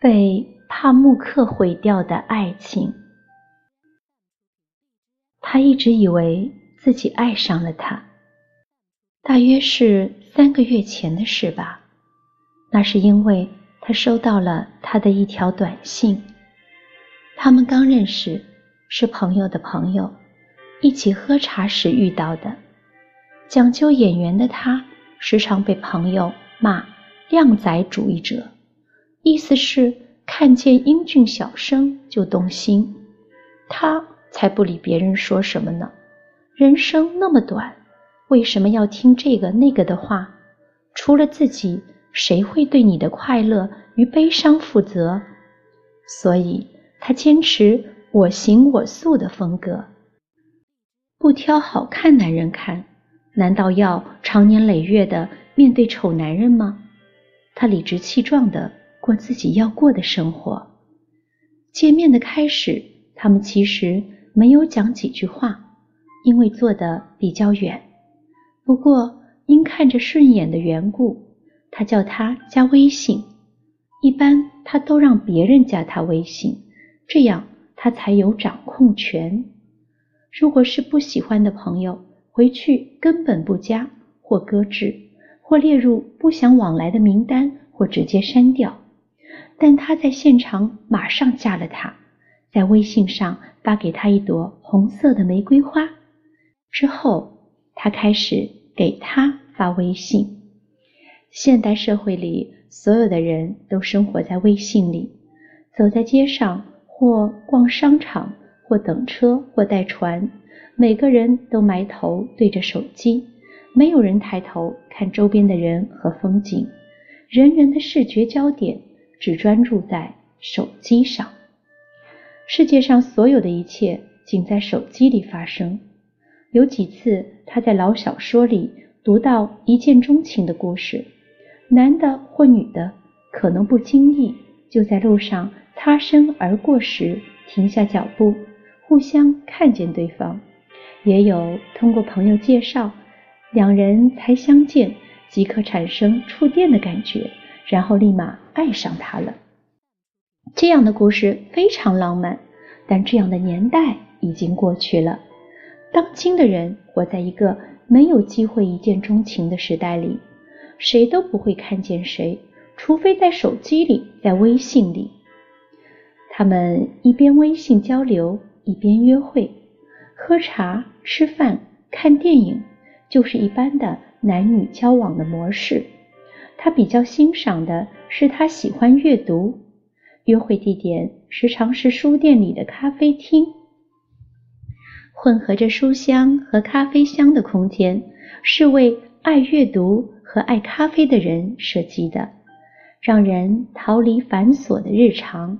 被帕慕克毁掉的爱情，他一直以为自己爱上了他。大约是三个月前的事吧。那是因为他收到了他的一条短信。他们刚认识，是朋友的朋友，一起喝茶时遇到的。讲究眼缘的他，时常被朋友骂靓仔主义者。意思是看见英俊小生就动心，他才不理别人说什么呢。人生那么短，为什么要听这个那个的话？除了自己，谁会对你的快乐与悲伤负责？所以他坚持我行我素的风格，不挑好看男人看。难道要长年累月的面对丑男人吗？他理直气壮的。过自己要过的生活。见面的开始，他们其实没有讲几句话，因为坐得比较远。不过因看着顺眼的缘故，他叫他加微信。一般他都让别人加他微信，这样他才有掌控权。如果是不喜欢的朋友，回去根本不加，或搁置，或列入不想往来的名单，或直接删掉。但他在现场马上加了他，在微信上发给他一朵红色的玫瑰花。之后，他开始给他发微信。现代社会里，所有的人都生活在微信里。走在街上，或逛商场，或等车，或带船，每个人都埋头对着手机，没有人抬头看周边的人和风景。人人的视觉焦点。只专注在手机上，世界上所有的一切仅在手机里发生。有几次，他在老小说里读到一见钟情的故事，男的或女的可能不经意就在路上擦身而过时停下脚步，互相看见对方；也有通过朋友介绍，两人才相见即可产生触电的感觉。然后立马爱上他了。这样的故事非常浪漫，但这样的年代已经过去了。当今的人活在一个没有机会一见钟情的时代里，谁都不会看见谁，除非在手机里，在微信里。他们一边微信交流，一边约会，喝茶、吃饭、看电影，就是一般的男女交往的模式。他比较欣赏的是他喜欢阅读，约会地点时常是书店里的咖啡厅，混合着书香和咖啡香的空间是为爱阅读和爱咖啡的人设计的，让人逃离繁琐的日常，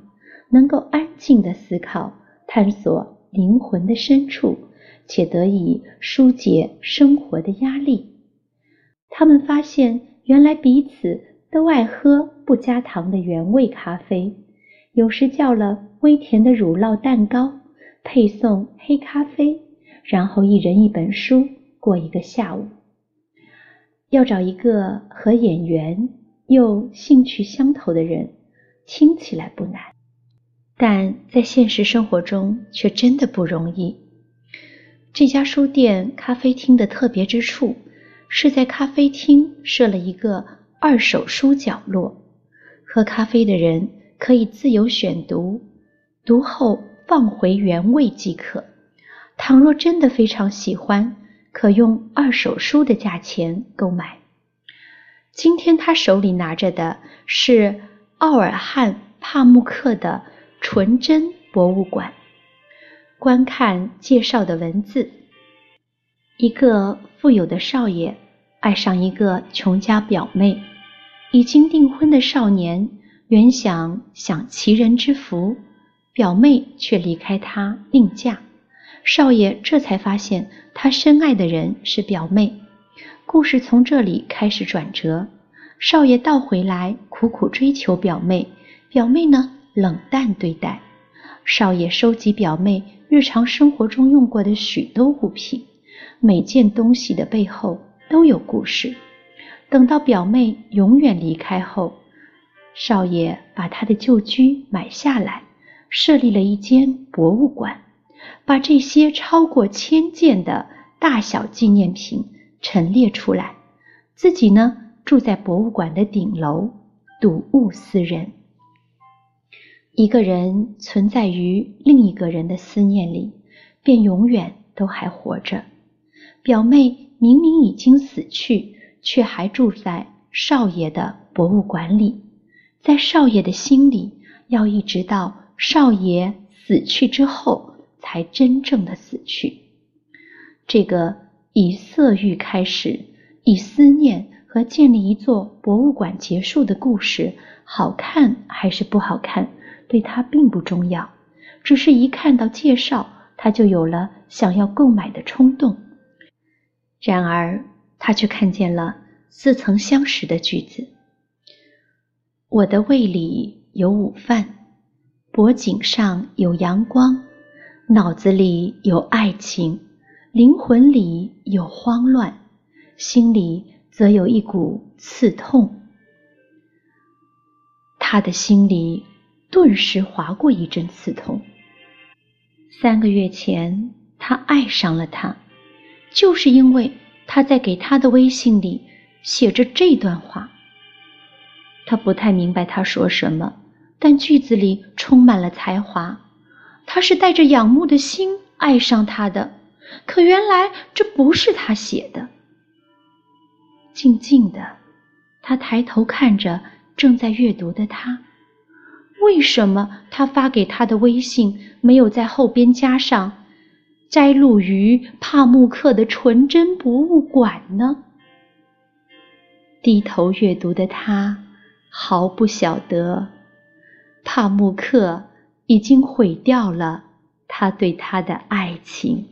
能够安静的思考，探索灵魂的深处，且得以疏解生活的压力。他们发现。原来彼此都爱喝不加糖的原味咖啡，有时叫了微甜的乳酪蛋糕，配送黑咖啡，然后一人一本书过一个下午。要找一个和眼缘又兴趣相投的人，听起来不难，但在现实生活中却真的不容易。这家书店咖啡厅的特别之处。是在咖啡厅设了一个二手书角落，喝咖啡的人可以自由选读，读后放回原位即可。倘若真的非常喜欢，可用二手书的价钱购买。今天他手里拿着的是奥尔汉·帕慕克的《纯真博物馆》。观看介绍的文字，一个富有的少爷。爱上一个穷家表妹，已经订婚的少年原想享其人之福，表妹却离开他另嫁，少爷这才发现他深爱的人是表妹。故事从这里开始转折，少爷倒回来苦苦追求表妹，表妹呢冷淡对待。少爷收集表妹日常生活中用过的许多物品，每件东西的背后都有故事。等到表妹永远离开后，少爷把她的旧居买下来，设立了一间博物馆，把这些超过千件的大小纪念品陈列出来。自己呢，住在博物馆的顶楼，睹物思人。一个人存在于另一个人的思念里，便永远都还活着。表妹明明已经死去，却还住在少爷的博物馆里。在少爷的心里，要一直到少爷死去之后，才真正的死去。这个以色欲开始，以思念和建立一座博物馆结束的故事，好看还是不好看，对他并不重要。只是一看到介绍，他就有了想要购买的冲动。然而，他却看见了似曾相识的句子。我的胃里有午饭，脖颈上有阳光，脑子里有爱情，灵魂里有慌乱，心里则有一股刺痛。他的心里顿时划过一阵刺痛。三个月前，他爱上了他，就是因为他在给他的微信里写着这段话。他不太明白他说什么，但句子里充满了才华。他是带着仰慕的心爱上他的，可原来这不是他写的。静静的，他抬头看着正在阅读的他。为什么他发给他的微信没有在后边加上“摘录于帕慕克的纯真博物馆”呢？低头阅读的他。毫不晓得，帕慕克已经毁掉了他对她的爱情。